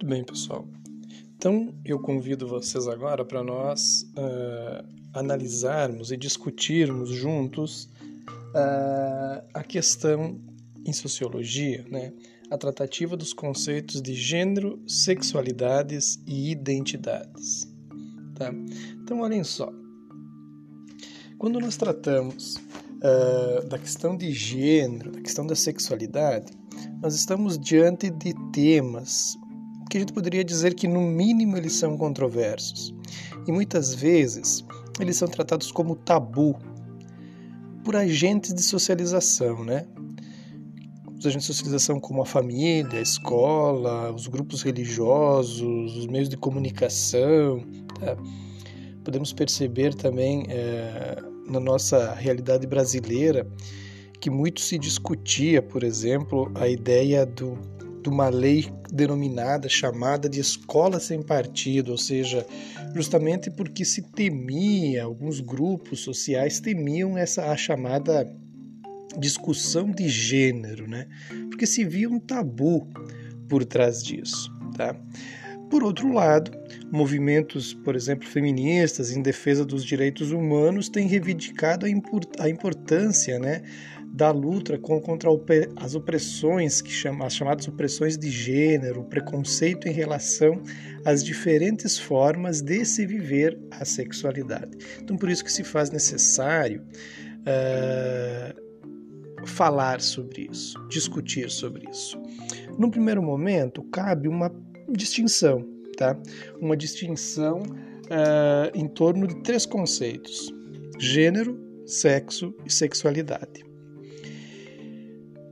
Muito bem, pessoal. Então, eu convido vocês agora para nós uh, analisarmos e discutirmos juntos uh, a questão em sociologia, né? a tratativa dos conceitos de gênero, sexualidades e identidades. Tá? Então, olhem só. Quando nós tratamos uh, da questão de gênero, da questão da sexualidade, nós estamos diante de temas que a gente poderia dizer que, no mínimo, eles são controversos. E muitas vezes eles são tratados como tabu por agentes de socialização, né? Os agentes de socialização como a família, a escola, os grupos religiosos, os meios de comunicação. Tá? Podemos perceber também é, na nossa realidade brasileira que muito se discutia, por exemplo, a ideia do, de uma lei denominada, chamada de escola sem partido, ou seja, justamente porque se temia, alguns grupos sociais temiam essa a chamada discussão de gênero, né? Porque se via um tabu por trás disso, tá? Por outro lado, movimentos, por exemplo, feministas em defesa dos direitos humanos têm reivindicado a importância né, da luta contra as opressões, que as chamadas opressões de gênero, preconceito em relação às diferentes formas de se viver a sexualidade. Então, por isso que se faz necessário uh, falar sobre isso, discutir sobre isso. No primeiro momento, cabe uma distinção, tá? Uma distinção uh, em torno de três conceitos: gênero, sexo e sexualidade.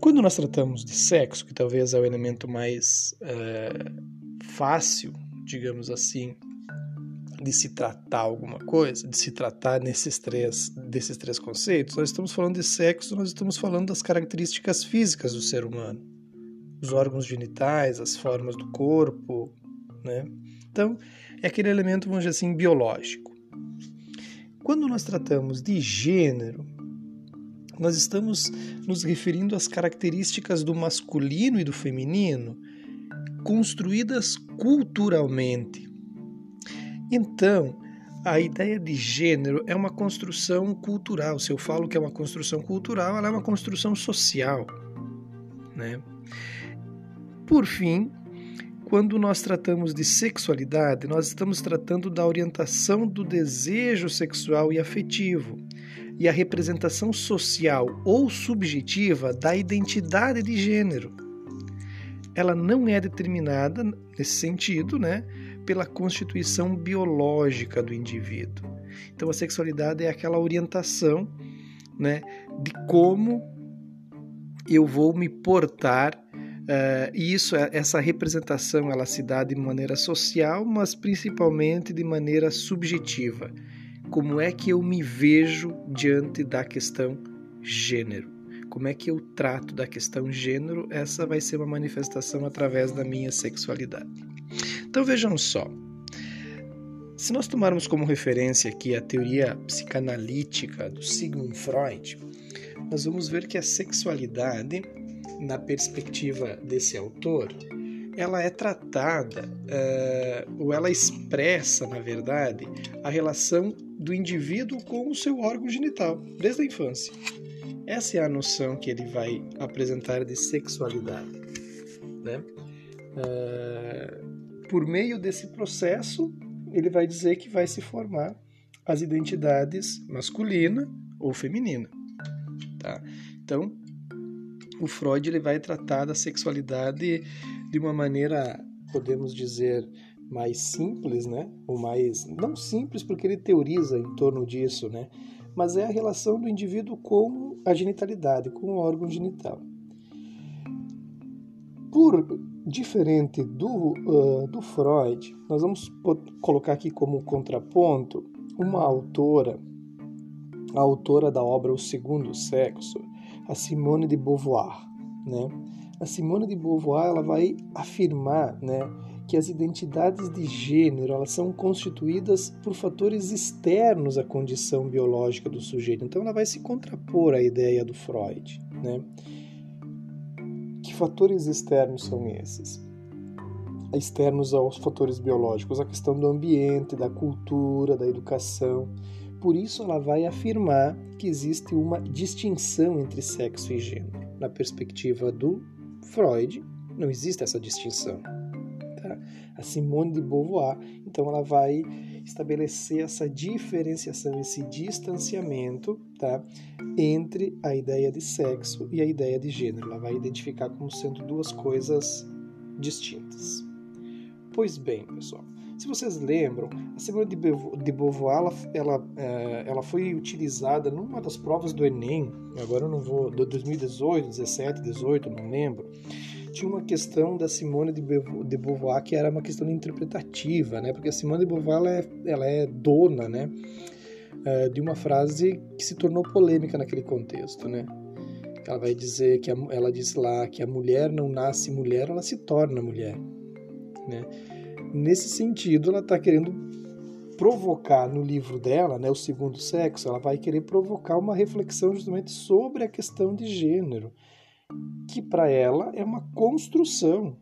Quando nós tratamos de sexo, que talvez é o elemento mais uh, fácil, digamos assim, de se tratar alguma coisa, de se tratar nesses três, desses três conceitos, nós estamos falando de sexo, nós estamos falando das características físicas do ser humano os órgãos genitais, as formas do corpo, né? Então, é aquele elemento, vamos dizer assim, biológico. Quando nós tratamos de gênero, nós estamos nos referindo às características do masculino e do feminino construídas culturalmente. Então, a ideia de gênero é uma construção cultural. Se eu falo que é uma construção cultural, ela é uma construção social, né? Por fim, quando nós tratamos de sexualidade, nós estamos tratando da orientação do desejo sexual e afetivo e a representação social ou subjetiva da identidade de gênero. Ela não é determinada nesse sentido, né, pela constituição biológica do indivíduo. Então a sexualidade é aquela orientação, né, de como eu vou me portar Uh, e isso, é, essa representação, ela se dá de maneira social, mas principalmente de maneira subjetiva. Como é que eu me vejo diante da questão gênero? Como é que eu trato da questão gênero? Essa vai ser uma manifestação através da minha sexualidade. Então vejam só. Se nós tomarmos como referência aqui a teoria psicanalítica do Sigmund Freud, nós vamos ver que a sexualidade na perspectiva desse autor, ela é tratada, uh, ou ela expressa, na verdade, a relação do indivíduo com o seu órgão genital, desde a infância. Essa é a noção que ele vai apresentar de sexualidade. Né? Uh, por meio desse processo, ele vai dizer que vai se formar as identidades masculina ou feminina. Tá? Então, o Freud ele vai tratar da sexualidade de uma maneira, podemos dizer, mais simples, né? Ou mais não simples porque ele teoriza em torno disso, né? Mas é a relação do indivíduo com a genitalidade, com o órgão genital. Por diferente do, uh, do Freud, nós vamos colocar aqui como contraponto uma autora, a autora da obra O Segundo Sexo, a Simone de Beauvoir, né? A Simone de Beauvoir ela vai afirmar, né, que as identidades de gênero elas são constituídas por fatores externos à condição biológica do sujeito. Então ela vai se contrapor à ideia do Freud, né? Que fatores externos são esses? externos aos fatores biológicos, a questão do ambiente, da cultura, da educação. Por isso, ela vai afirmar que existe uma distinção entre sexo e gênero. Na perspectiva do Freud, não existe essa distinção. Tá? A Simone de Beauvoir, então, ela vai estabelecer essa diferenciação, esse distanciamento tá? entre a ideia de sexo e a ideia de gênero. Ela vai identificar como sendo duas coisas distintas. Pois bem, pessoal, se vocês lembram, a Simone de Beauvoir ela, ela, é, ela foi utilizada numa das provas do Enem, agora eu não vou, de 2018, 17, 18, não lembro. Tinha uma questão da Simone de Beauvoir que era uma questão interpretativa, né? Porque a Simone de Beauvoir ela é, ela é dona, né? É, de uma frase que se tornou polêmica naquele contexto, né? Ela vai dizer que a, ela diz lá que a mulher não nasce mulher, ela se torna mulher, né? Nesse sentido, ela está querendo provocar no livro dela, né, o segundo sexo, ela vai querer provocar uma reflexão justamente sobre a questão de gênero, que para ela é uma construção.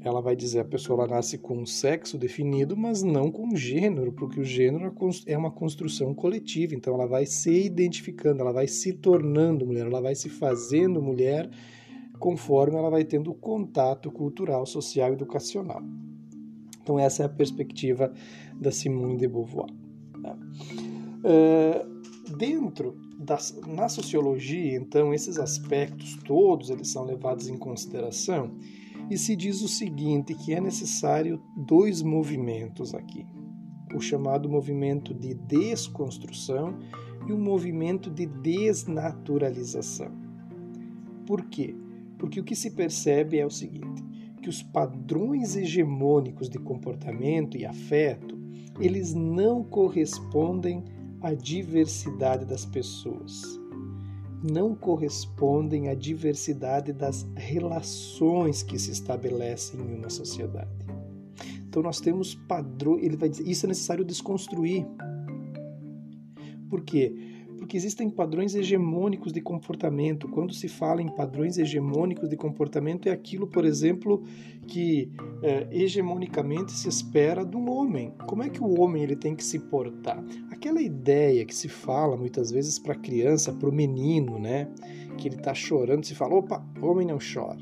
Ela vai dizer a pessoa nasce com um sexo definido, mas não com gênero, porque o gênero é uma construção coletiva. Então ela vai se identificando, ela vai se tornando mulher, ela vai se fazendo mulher conforme ela vai tendo contato cultural, social e educacional. Então, essa é a perspectiva da Simone de Beauvoir. Tá? Uh, dentro da, na sociologia, então, esses aspectos todos eles são levados em consideração e se diz o seguinte, que é necessário dois movimentos aqui. O chamado movimento de desconstrução e o movimento de desnaturalização. Por quê? Porque o que se percebe é o seguinte: que os padrões hegemônicos de comportamento e afeto, eles não correspondem à diversidade das pessoas. Não correspondem à diversidade das relações que se estabelecem em uma sociedade. Então nós temos padrões, ele vai dizer, isso é necessário desconstruir. Por quê? Porque existem padrões hegemônicos de comportamento. Quando se fala em padrões hegemônicos de comportamento, é aquilo, por exemplo, que é, hegemonicamente se espera de um homem. Como é que o homem ele tem que se portar? Aquela ideia que se fala muitas vezes para a criança, para o menino, né? Que ele está chorando, se fala, opa, homem não chora.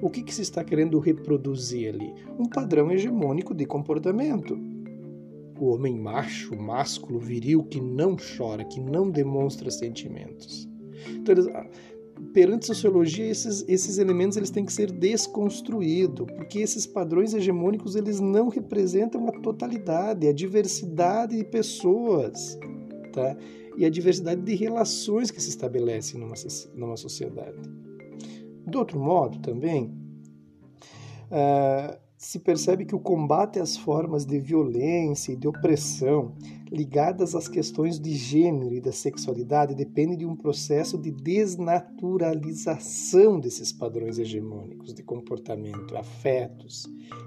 O que, que se está querendo reproduzir ali? Um padrão hegemônico de comportamento o homem macho, másculo, viril, que não chora, que não demonstra sentimentos. Então, eles, ah, perante sociologia, esses, esses elementos eles têm que ser desconstruídos, porque esses padrões hegemônicos eles não representam a totalidade, a diversidade de pessoas, tá? e a diversidade de relações que se estabelecem numa, numa sociedade. Do outro modo, também, uh, se percebe que o combate às formas de violência e de opressão ligadas às questões de gênero e da sexualidade depende de um processo de desnaturalização desses padrões hegemônicos de comportamento, afetos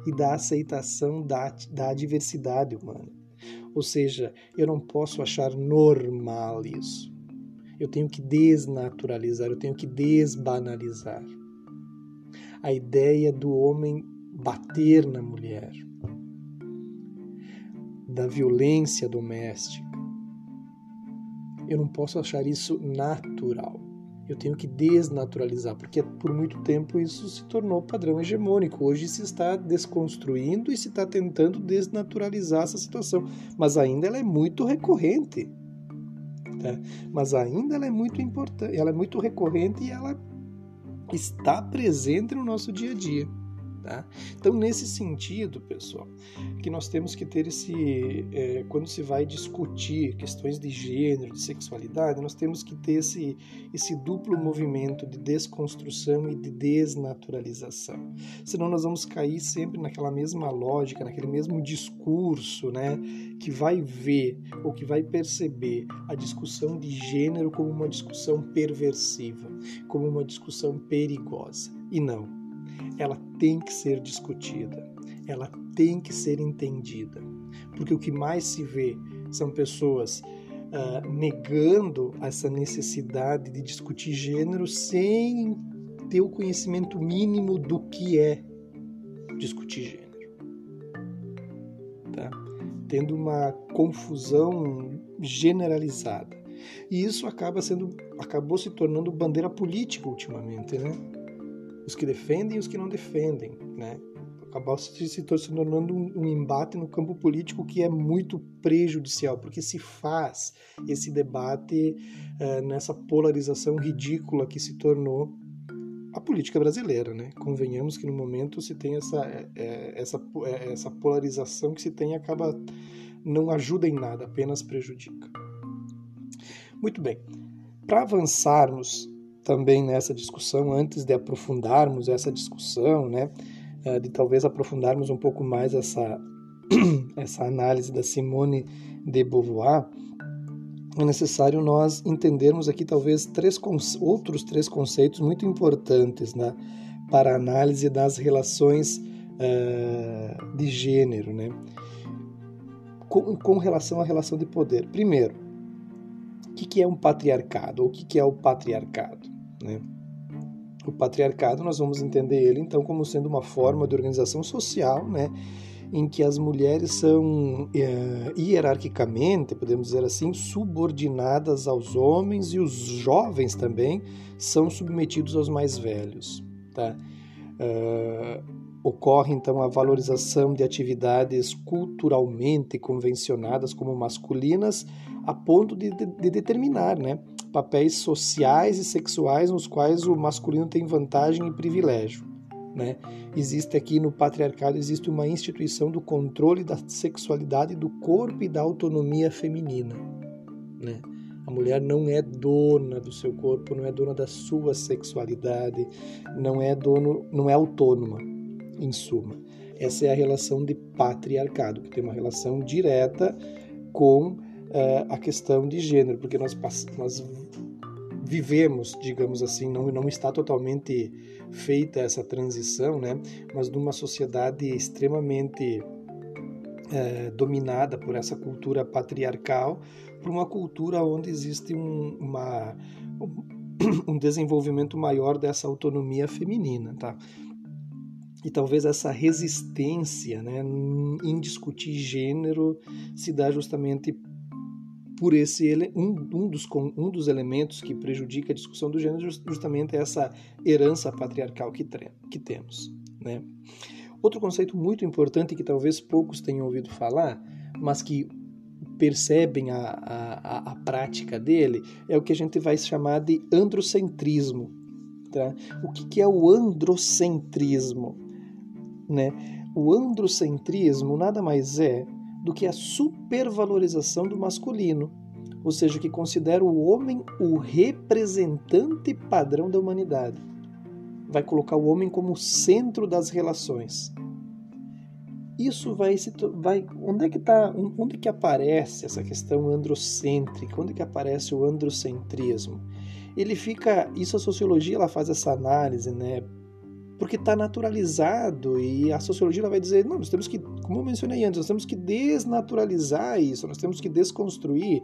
e da aceitação da, da diversidade humana. Ou seja, eu não posso achar normal isso. Eu tenho que desnaturalizar, eu tenho que desbanalizar. A ideia do homem bater na mulher, da violência doméstica. Eu não posso achar isso natural. Eu tenho que desnaturalizar, porque por muito tempo isso se tornou padrão hegemônico. Hoje se está desconstruindo e se está tentando desnaturalizar essa situação, mas ainda ela é muito recorrente. Tá? Mas ainda ela é muito importante, ela é muito recorrente e ela está presente no nosso dia a dia. Tá? Então, nesse sentido, pessoal, que nós temos que ter esse. É, quando se vai discutir questões de gênero, de sexualidade, nós temos que ter esse, esse duplo movimento de desconstrução e de desnaturalização. Senão, nós vamos cair sempre naquela mesma lógica, naquele mesmo discurso, né, que vai ver ou que vai perceber a discussão de gênero como uma discussão perversiva, como uma discussão perigosa. E não ela tem que ser discutida, ela tem que ser entendida, porque o que mais se vê são pessoas uh, negando essa necessidade de discutir gênero sem ter o conhecimento mínimo do que é discutir gênero. Tá? Tendo uma confusão generalizada. E isso acaba sendo, acabou se tornando bandeira política ultimamente, né? Os que defendem e os que não defendem, né? Acabou se, se tornando um, um embate no campo político que é muito prejudicial, porque se faz esse debate uh, nessa polarização ridícula que se tornou a política brasileira, né? Convenhamos que no momento se tem essa, é, essa, é, essa polarização que se tem acaba não ajuda em nada, apenas prejudica. Muito bem. Para avançarmos também nessa discussão, antes de aprofundarmos essa discussão, né, é, de talvez aprofundarmos um pouco mais essa, essa análise da Simone de Beauvoir, é necessário nós entendermos aqui talvez três outros três conceitos muito importantes né, para a análise das relações uh, de gênero, né, com, com relação à relação de poder. Primeiro, o que, que é um patriarcado? Ou o que, que é o patriarcado? Né? O patriarcado, nós vamos entender ele então como sendo uma forma de organização social, né? em que as mulheres são é, hierarquicamente, podemos dizer assim, subordinadas aos homens e os jovens também são submetidos aos mais velhos. Tá? Uh, ocorre então a valorização de atividades culturalmente convencionadas como masculinas a ponto de, de, de determinar né, papéis sociais e sexuais nos quais o masculino tem vantagem e privilégio. Né? Existe aqui no patriarcado existe uma instituição do controle da sexualidade do corpo e da autonomia feminina. Né? A mulher não é dona do seu corpo, não é dona da sua sexualidade, não é dono, não é autônoma, em suma. Essa é a relação de patriarcado, que tem uma relação direta com uh, a questão de gênero, porque nós, nós vivemos, digamos assim, não, não está totalmente feita essa transição, né? mas numa sociedade extremamente uh, dominada por essa cultura patriarcal, por uma cultura onde existe um, uma, um desenvolvimento maior dessa autonomia feminina. Tá? E talvez essa resistência né, em discutir gênero se dá justamente por esse um, um, dos, um dos elementos que prejudica a discussão do gênero justamente é essa herança patriarcal que, que temos. Né? Outro conceito muito importante que talvez poucos tenham ouvido falar, mas que percebem a, a, a prática dele, é o que a gente vai chamar de androcentrismo. Tá? O que, que é o androcentrismo? Né? O androcentrismo nada mais é do que a supervalorização do masculino, ou seja, que considera o homem o representante padrão da humanidade. Vai colocar o homem como centro das relações. Isso vai se vai onde é que tá, onde que aparece essa questão androcêntrica? Onde que aparece o androcentrismo? Ele fica, isso a sociologia ela faz essa análise, né? porque está naturalizado e a sociologia vai dizer, não, nós temos que, como eu mencionei antes, nós temos que desnaturalizar isso, nós temos que desconstruir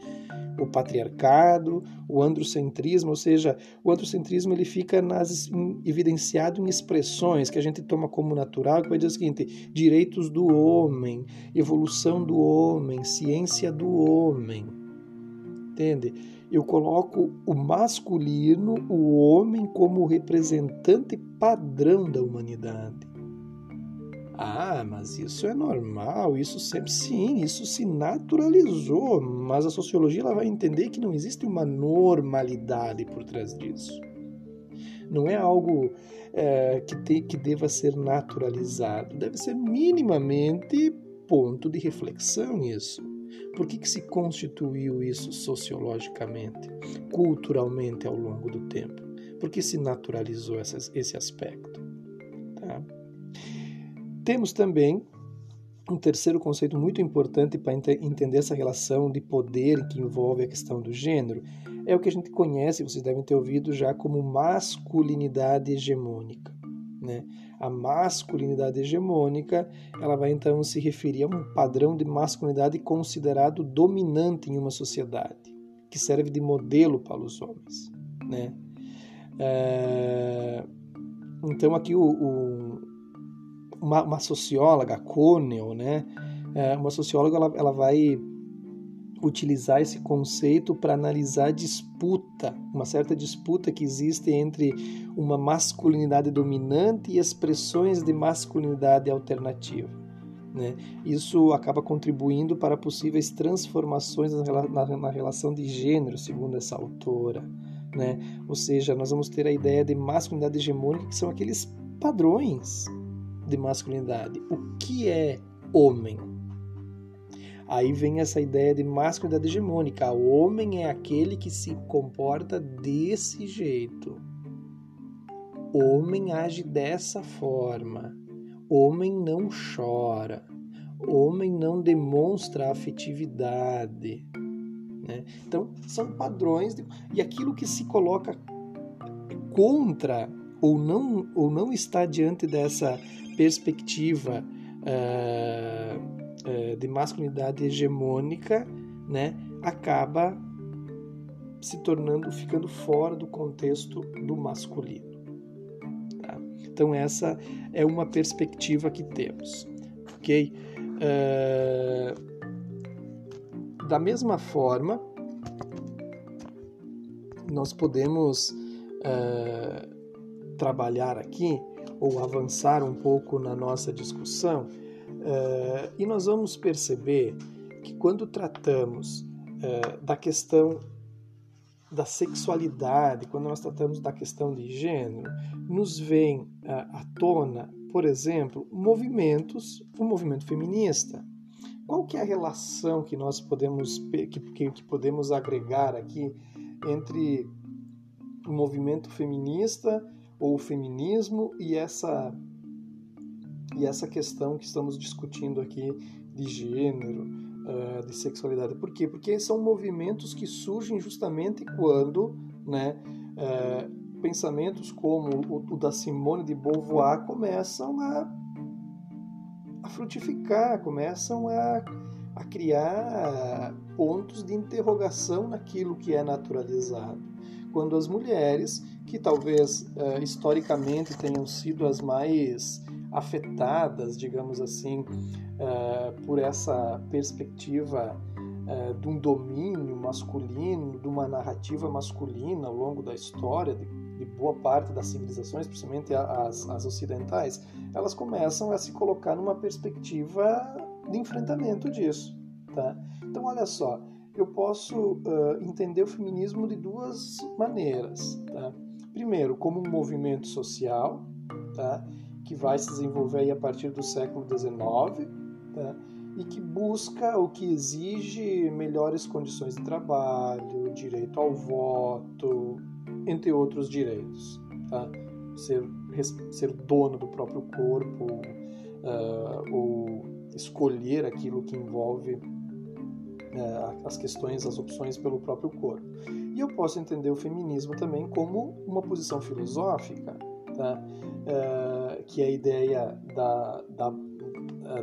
o patriarcado, o androcentrismo, ou seja, o androcentrismo ele fica nas, em, evidenciado em expressões que a gente toma como natural, que vai dizer o seguinte, direitos do homem, evolução do homem, ciência do homem, entende? eu coloco o masculino, o homem, como representante padrão da humanidade. Ah, mas isso é normal, isso sempre sim, isso se naturalizou, mas a sociologia ela vai entender que não existe uma normalidade por trás disso. Não é algo é, que, te, que deva ser naturalizado, deve ser minimamente ponto de reflexão isso. Por que, que se constituiu isso sociologicamente, culturalmente ao longo do tempo? Por que se naturalizou esse aspecto? Tá? Temos também um terceiro conceito muito importante para entender essa relação de poder que envolve a questão do gênero é o que a gente conhece, vocês devem ter ouvido já como masculinidade hegemônica. Né? A masculinidade hegemônica, ela vai então se referir a um padrão de masculinidade considerado dominante em uma sociedade, que serve de modelo para os homens, né? É... Então aqui o, o, uma, uma socióloga, Conel, né? É, uma socióloga ela, ela vai utilizar esse conceito para analisar disputa, uma certa disputa que existe entre uma masculinidade dominante e expressões de masculinidade alternativa. Né? Isso acaba contribuindo para possíveis transformações na, na, na relação de gênero, segundo essa autora. Né? Ou seja, nós vamos ter a ideia de masculinidade hegemônica, que são aqueles padrões de masculinidade. O que é homem? Aí vem essa ideia de masculinidade hegemônica. O homem é aquele que se comporta desse jeito. O homem age dessa forma. O homem não chora. O homem não demonstra afetividade. Né? Então, são padrões. De... E aquilo que se coloca contra ou não, ou não está diante dessa perspectiva. Uh, é, de masculinidade hegemônica, né, acaba se tornando, ficando fora do contexto do masculino. Tá? Então essa é uma perspectiva que temos, ok? É... Da mesma forma, nós podemos é, trabalhar aqui ou avançar um pouco na nossa discussão Uh, e nós vamos perceber que quando tratamos uh, da questão da sexualidade, quando nós tratamos da questão de gênero, nos vem uh, à tona, por exemplo, movimentos, o movimento feminista. Qual que é a relação que nós podemos que, que podemos agregar aqui entre o movimento feminista ou o feminismo e essa e essa questão que estamos discutindo aqui de gênero, uh, de sexualidade. Por quê? Porque são movimentos que surgem justamente quando né, uh, pensamentos como o, o, da Simone de Beauvoir começam a, a frutificar, começam a, a criar pontos de interrogação naquilo que é naturalizado. Quando as mulheres, que talvez uh, historicamente tenham sido as mais afetadas, digamos assim, uh, por essa perspectiva uh, de um domínio masculino, de uma narrativa masculina ao longo da história de, de boa parte das civilizações, principalmente as, as ocidentais, elas começam a se colocar numa perspectiva de enfrentamento disso. Tá? Então, olha só, eu posso uh, entender o feminismo de duas maneiras. Tá? Primeiro, como um movimento social, tá? que vai se desenvolver a partir do século XIX tá? e que busca ou que exige melhores condições de trabalho, direito ao voto, entre outros direitos. Tá? Ser, ser dono do próprio corpo uh, ou escolher aquilo que envolve uh, as questões, as opções pelo próprio corpo. E eu posso entender o feminismo também como uma posição filosófica tá? É, que é a ideia da, da,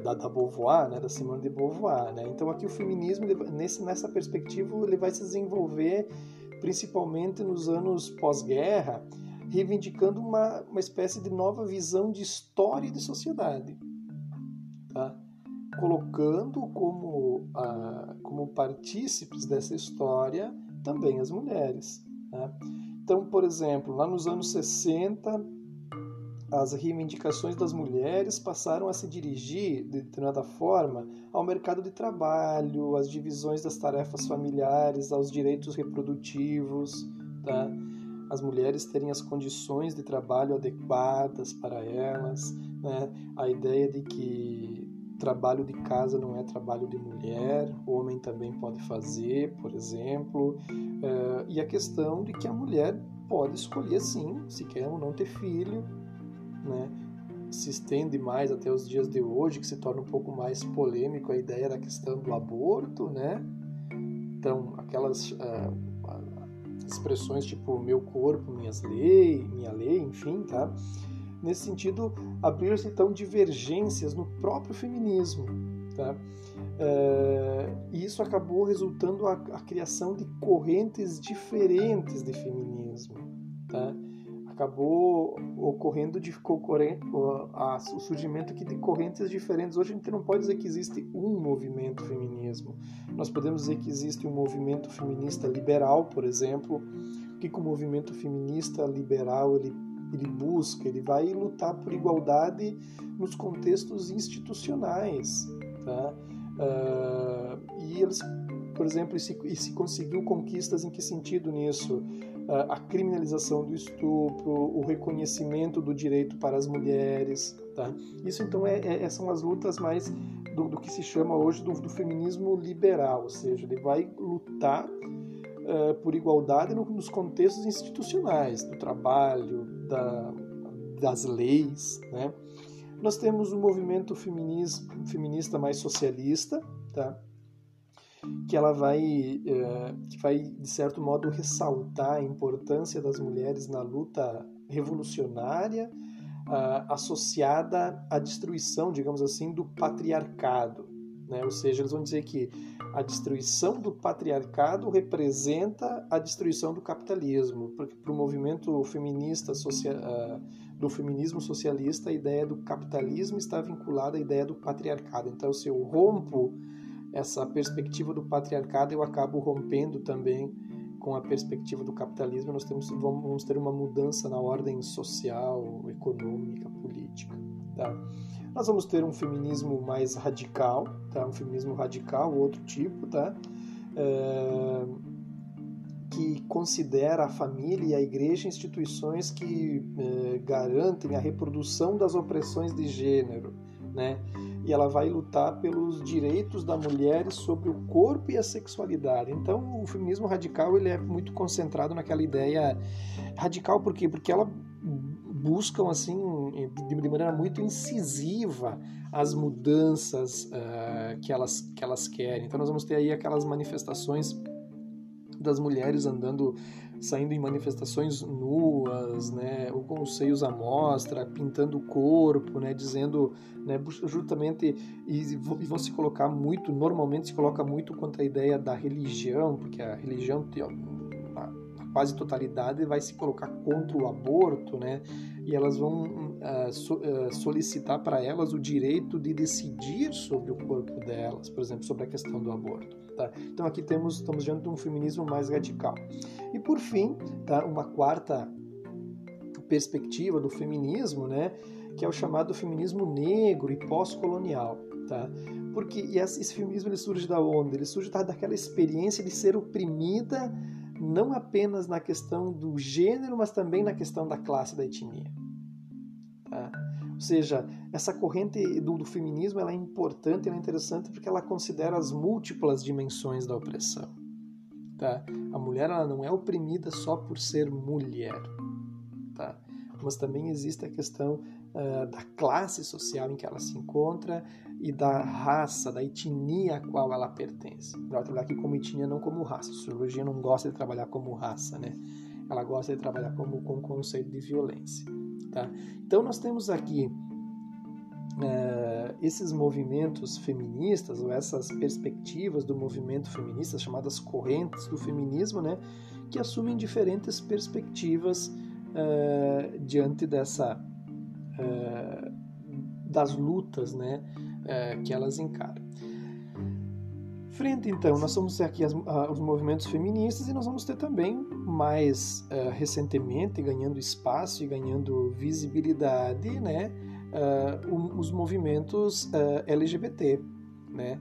da, da Beauvoir, né? da Simone de Beauvoir. Né? Então aqui o feminismo, nesse, nessa perspectiva, ele vai se desenvolver principalmente nos anos pós-guerra, reivindicando uma, uma espécie de nova visão de história e de sociedade. Colocando como, ah, como partícipes dessa história também as mulheres. Né? Então, por exemplo, lá nos anos 60, as reivindicações das mulheres passaram a se dirigir, de determinada forma, ao mercado de trabalho, às divisões das tarefas familiares, aos direitos reprodutivos, tá? as mulheres terem as condições de trabalho adequadas para elas, né? a ideia de que trabalho de casa não é trabalho de mulher, o homem também pode fazer, por exemplo, eh, e a questão de que a mulher pode escolher sim, se quer ou não ter filho, né, se estende mais até os dias de hoje, que se torna um pouco mais polêmico a ideia da questão do aborto, né? Então, aquelas uh, expressões tipo meu corpo, minhas leis, minha lei, enfim, tá? Nesse sentido, abrir-se então divergências no próprio feminismo, tá? Uh, e isso acabou resultando a, a criação de correntes diferentes de feminismo, tá? acabou ocorrendo de o surgimento aqui de correntes diferentes. Hoje a gente não pode dizer que existe um movimento feminismo. Nós podemos dizer que existe um movimento feminista liberal, por exemplo. O que, que o movimento feminista liberal ele, ele busca? Ele vai lutar por igualdade nos contextos institucionais, tá? Uh, e eles por exemplo, e se, e se conseguiu conquistas em que sentido nisso? a criminalização do estupro, o reconhecimento do direito para as mulheres. Tá? Isso então é, é, são as lutas mais do, do, que se chama hoje do, do, feminismo liberal, ou seja, ele vai lutar uh, por igualdade no, nos contextos institucionais, do trabalho, da, das leis. Né? Nós temos um movimento feminista mais socialista, tá? que ela vai, é, que vai de certo modo ressaltar a importância das mulheres na luta revolucionária associada à destruição, digamos assim, do patriarcado. Né? Ou seja, eles vão dizer que a destruição do patriarcado representa a destruição do capitalismo, porque para o movimento feminista do feminismo socialista a ideia do capitalismo está vinculada à ideia do patriarcado. Então, se eu rompo essa perspectiva do patriarcado, eu acabo rompendo também com a perspectiva do capitalismo. Nós temos, vamos ter uma mudança na ordem social, econômica, política. Tá? Nós vamos ter um feminismo mais radical, tá? um feminismo radical, outro tipo, tá? É, que considera a família e a igreja instituições que é, garantem a reprodução das opressões de gênero, né? e ela vai lutar pelos direitos da mulher sobre o corpo e a sexualidade. Então, o feminismo radical ele é muito concentrado naquela ideia radical por quê? Porque ela buscam assim de maneira muito incisiva as mudanças uh, que elas que elas querem. Então, nós vamos ter aí aquelas manifestações das mulheres andando saindo em manifestações nuas, né, ou com os seios à mostra, pintando o corpo, né, dizendo, né, justamente e vão se colocar muito, normalmente se coloca muito contra a ideia da religião, porque a religião quase totalidade vai se colocar contra o aborto, né, e elas vão uh, so, uh, solicitar para elas o direito de decidir sobre o corpo delas, por exemplo, sobre a questão do aborto. Tá? Então aqui temos estamos diante de um feminismo mais radical. E por fim, tá, uma quarta perspectiva do feminismo, né, que é o chamado feminismo negro e pós-colonial, tá? Porque e esse feminismo ele surge da onde? Ele surge daquela experiência de ser oprimida não apenas na questão do gênero, mas também na questão da classe da etnia. Tá? Ou seja, essa corrente do, do, feminismo é importante, é interessante porque ela considera as múltiplas dimensões da opressão. Tá? A mulher ela não é oprimida só por ser mulher, tá? mas também existe a questão uh, da classe social em que ela se encontra e da raça, da etnia a qual ela pertence. Ela trabalhar aqui como etnia, não como raça. A sociologia não gosta de trabalhar como raça, né? Ela gosta de trabalhar como com conceito de violência. Tá? Então nós temos aqui é, esses movimentos feministas ou essas perspectivas do movimento feminista chamadas correntes do feminismo, né, que assumem diferentes perspectivas é, diante dessa é, das lutas, né, que elas encaram. Frente, então, nós vamos ter aqui as, os movimentos feministas e nós vamos ter também, mais uh, recentemente, ganhando espaço e ganhando visibilidade, né, uh, os movimentos uh, LGBT, né,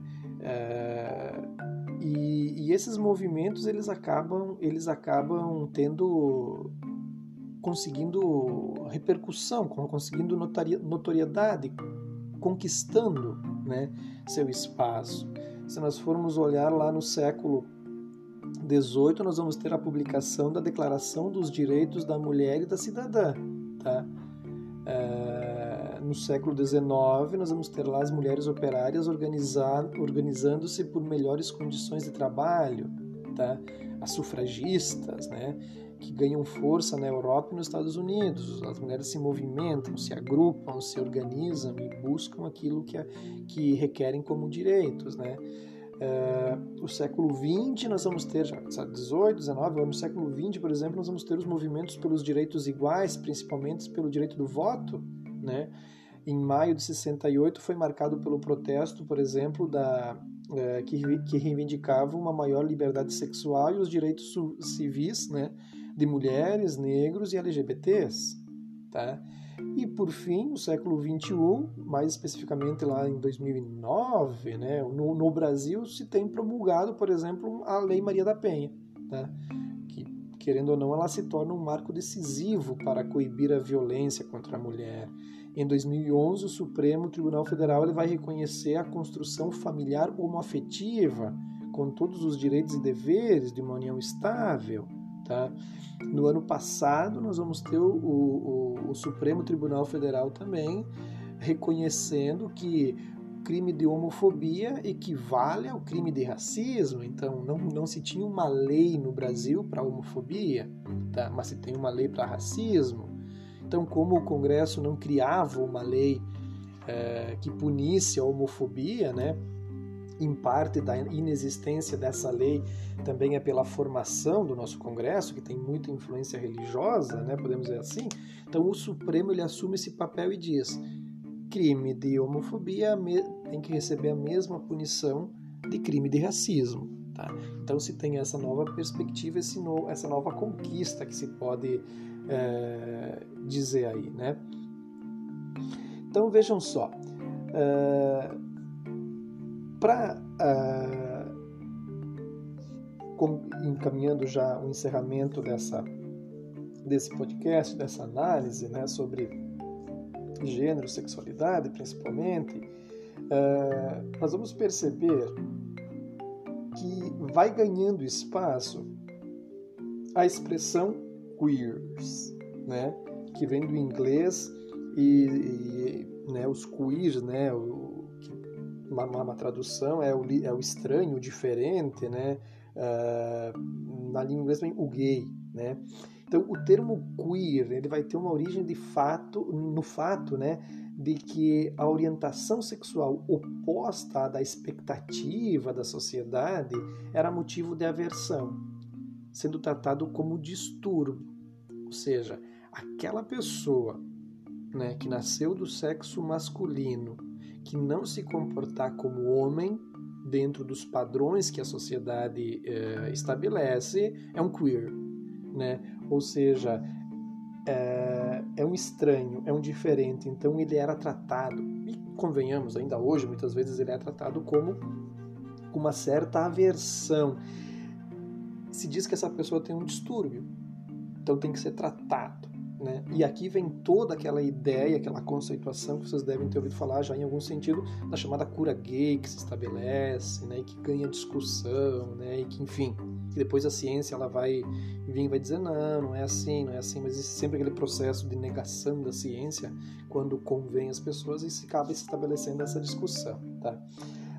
e, e, esses movimentos eles acabam, eles acabam tendo, conseguindo repercussão, conseguindo notoriedade, conquistando, né, seu espaço. Se nós formos olhar lá no século XVIII, nós vamos ter a publicação da Declaração dos Direitos da Mulher e da Cidadã. Tá? É, no século XIX, nós vamos ter lá as mulheres operárias organizando-se por melhores condições de trabalho, tá? as sufragistas, né? Que ganham força na Europa e nos Estados Unidos. As mulheres se movimentam, se agrupam, se organizam e buscam aquilo que, que requerem como direitos. Né? Uh, o século XX nós vamos ter, já 18, 19, no século XX, por exemplo, nós vamos ter os movimentos pelos direitos iguais, principalmente pelo direito do voto, né? Em maio de 68 foi marcado pelo protesto, por exemplo, da uh, que, que reivindicava uma maior liberdade sexual e os direitos civis, né, de mulheres, negros e LGBTs, tá? E por fim, no século XXI, mais especificamente lá em 2009, né, no, no Brasil se tem promulgado, por exemplo, a Lei Maria da Penha, né, que, querendo ou não, ela se torna um marco decisivo para coibir a violência contra a mulher. Em 2011, o Supremo Tribunal Federal ele vai reconhecer a construção familiar homoafetiva, com todos os direitos e deveres de uma união estável. Tá? No ano passado, nós vamos ter o, o, o Supremo Tribunal Federal também reconhecendo que crime de homofobia equivale ao crime de racismo. Então, não, não se tinha uma lei no Brasil para homofobia, tá? mas se tem uma lei para racismo. Então, como o Congresso não criava uma lei é, que punisse a homofobia, né? Em parte da inexistência dessa lei também é pela formação do nosso Congresso, que tem muita influência religiosa, né, podemos dizer assim. Então o Supremo ele assume esse papel e diz: crime de homofobia tem que receber a mesma punição de crime de racismo. Tá? Então se tem essa nova perspectiva, no, essa nova conquista que se pode é, dizer aí, né? Então vejam só. É, para uh, ah, encaminhando já o encerramento dessa desse podcast, dessa análise, né, sobre gênero, sexualidade, principalmente, uh, nós vamos perceber que vai ganhando espaço a expressão queers, né, que vem do inglês e, e né, os queers, né, uma, uma, tradução é o, é o estranho, o diferente, né? Uh, na língua inglesa o gay, né? Então o termo queer ele vai ter uma origem de fato no fato, né, de que a orientação sexual oposta à da expectativa da sociedade era motivo de aversão, sendo tratado como distúrbio, ou seja, aquela pessoa, né, que nasceu do sexo masculino que não se comportar como homem dentro dos padrões que a sociedade é, estabelece é um queer, né? Ou seja, é, é, um estranho, é um diferente. Então ele era tratado e convenhamos ainda hoje muitas vezes ele é tratado como com uma certa aversão. Se diz que essa pessoa tem um distúrbio, então tem que ser tratado. Né? E aqui vem toda aquela ideia, aquela conceituação que vocês devem ter ouvido falar já em algum sentido da chamada cura gay que se estabelece, né? E que ganha discussão, né? E que enfim, que depois a ciência ela vai vir vai dizer não, não é assim, não é assim, mas existe sempre aquele processo de negação da ciência quando convém as pessoas e se acaba se estabelecendo essa discussão, tá?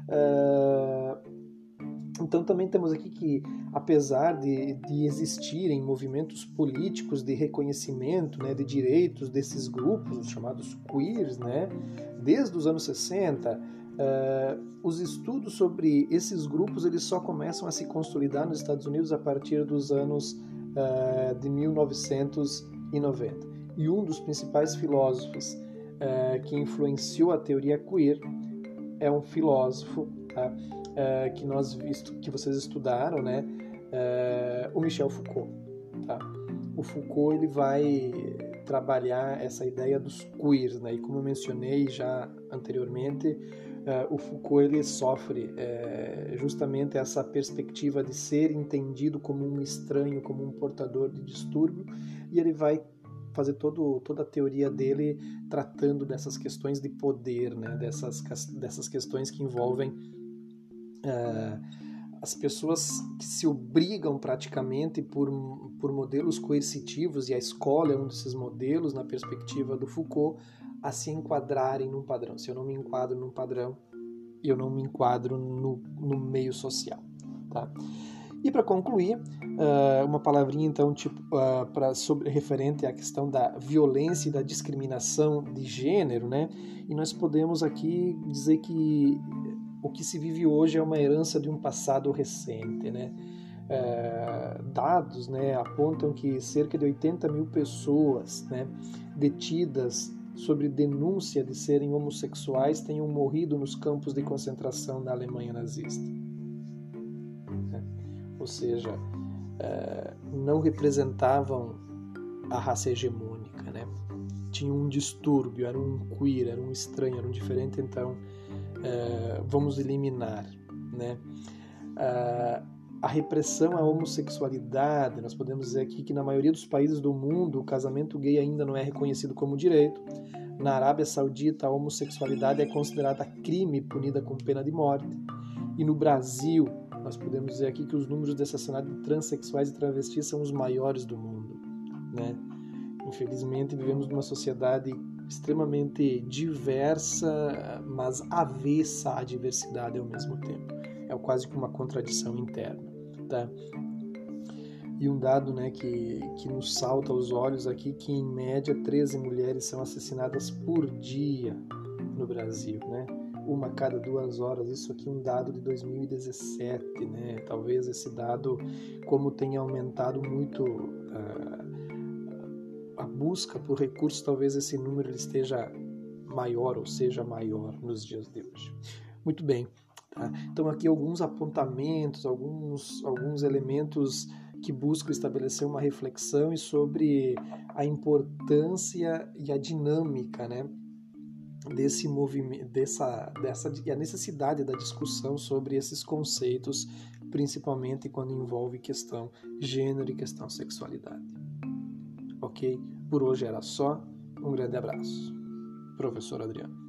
Uh então também temos aqui que, apesar de, de existirem movimentos políticos de reconhecimento né, de direitos desses grupos, os chamados queers, né, desde os anos 60, uh, eh, os estudos sobre esses grupos eles só começam a se consolidar nos Estados Unidos a partir dos anos uh, de 1990. E um dos principais filósofos uh, que influenciou a teoria queer é um filósofo tá? É, que nós que vocês estudaram, né? É, o Michel Foucault. Tá? O Foucault ele vai trabalhar essa ideia dos queers, né? E como eu mencionei já anteriormente, é, o Foucault ele sofre justamente essa perspectiva de ser entendido como um estranho, como um portador de distúrbio, e ele vai fazer todo, toda a teoria dele tratando dessas questões de poder, né? dessas, dessas questões que envolvem as pessoas que se obrigam praticamente por, por modelos coercitivos, e a escola é um desses modelos, na perspectiva do Foucault, a se enquadrarem num padrão. Se eu não me enquadro num padrão, eu não me enquadro no, no meio social. Tá? E para concluir, uh, uma palavrinha então tipo uh, para sobre referente à questão da violência e da discriminação de gênero, né? E nós podemos aqui dizer que o que se vive hoje é uma herança de um passado recente, né? É, dados né, apontam que cerca de 80 mil pessoas né, detidas sobre denúncia de serem homossexuais tenham morrido nos campos de concentração da Alemanha nazista. Né? Ou seja, é, não representavam a raça hegemônica, né? tinham um distúrbio, eram um queer, eram um estranho, eram um diferente, então é, vamos eliminar. Né? a repressão à homossexualidade, nós podemos dizer aqui que na maioria dos países do mundo o casamento gay ainda não é reconhecido como direito. Na Arábia Saudita, a homossexualidade é considerada crime punida com pena de morte. E no Brasil, nós podemos dizer aqui que os números de assassinato de transexuais e travestis são os maiores do mundo. Né? Infelizmente, vivemos numa sociedade extremamente diversa, mas avessa à diversidade ao mesmo tempo. É quase que uma contradição interna. Tá? E um dado né, que, que nos salta aos olhos aqui, que em média 13 mulheres são assassinadas por dia no Brasil, né? Uma a cada duas horas, isso aqui é um dado de 2017, né? Talvez esse dado, como tenha aumentado muito uh, busca por recursos, talvez esse número esteja maior ou seja maior nos dias de hoje. Muito bem, Tá? Então, aqui alguns apontamentos, alguns, alguns elementos que buscam estabelecer uma reflexão sobre a importância e a dinâmica né, desse movimento, dessa, dessa, e a necessidade da discussão sobre esses conceitos, principalmente quando envolve questão gênero e questão sexualidade. Ok? Por hoje era só. Um grande abraço. Professor Adriano.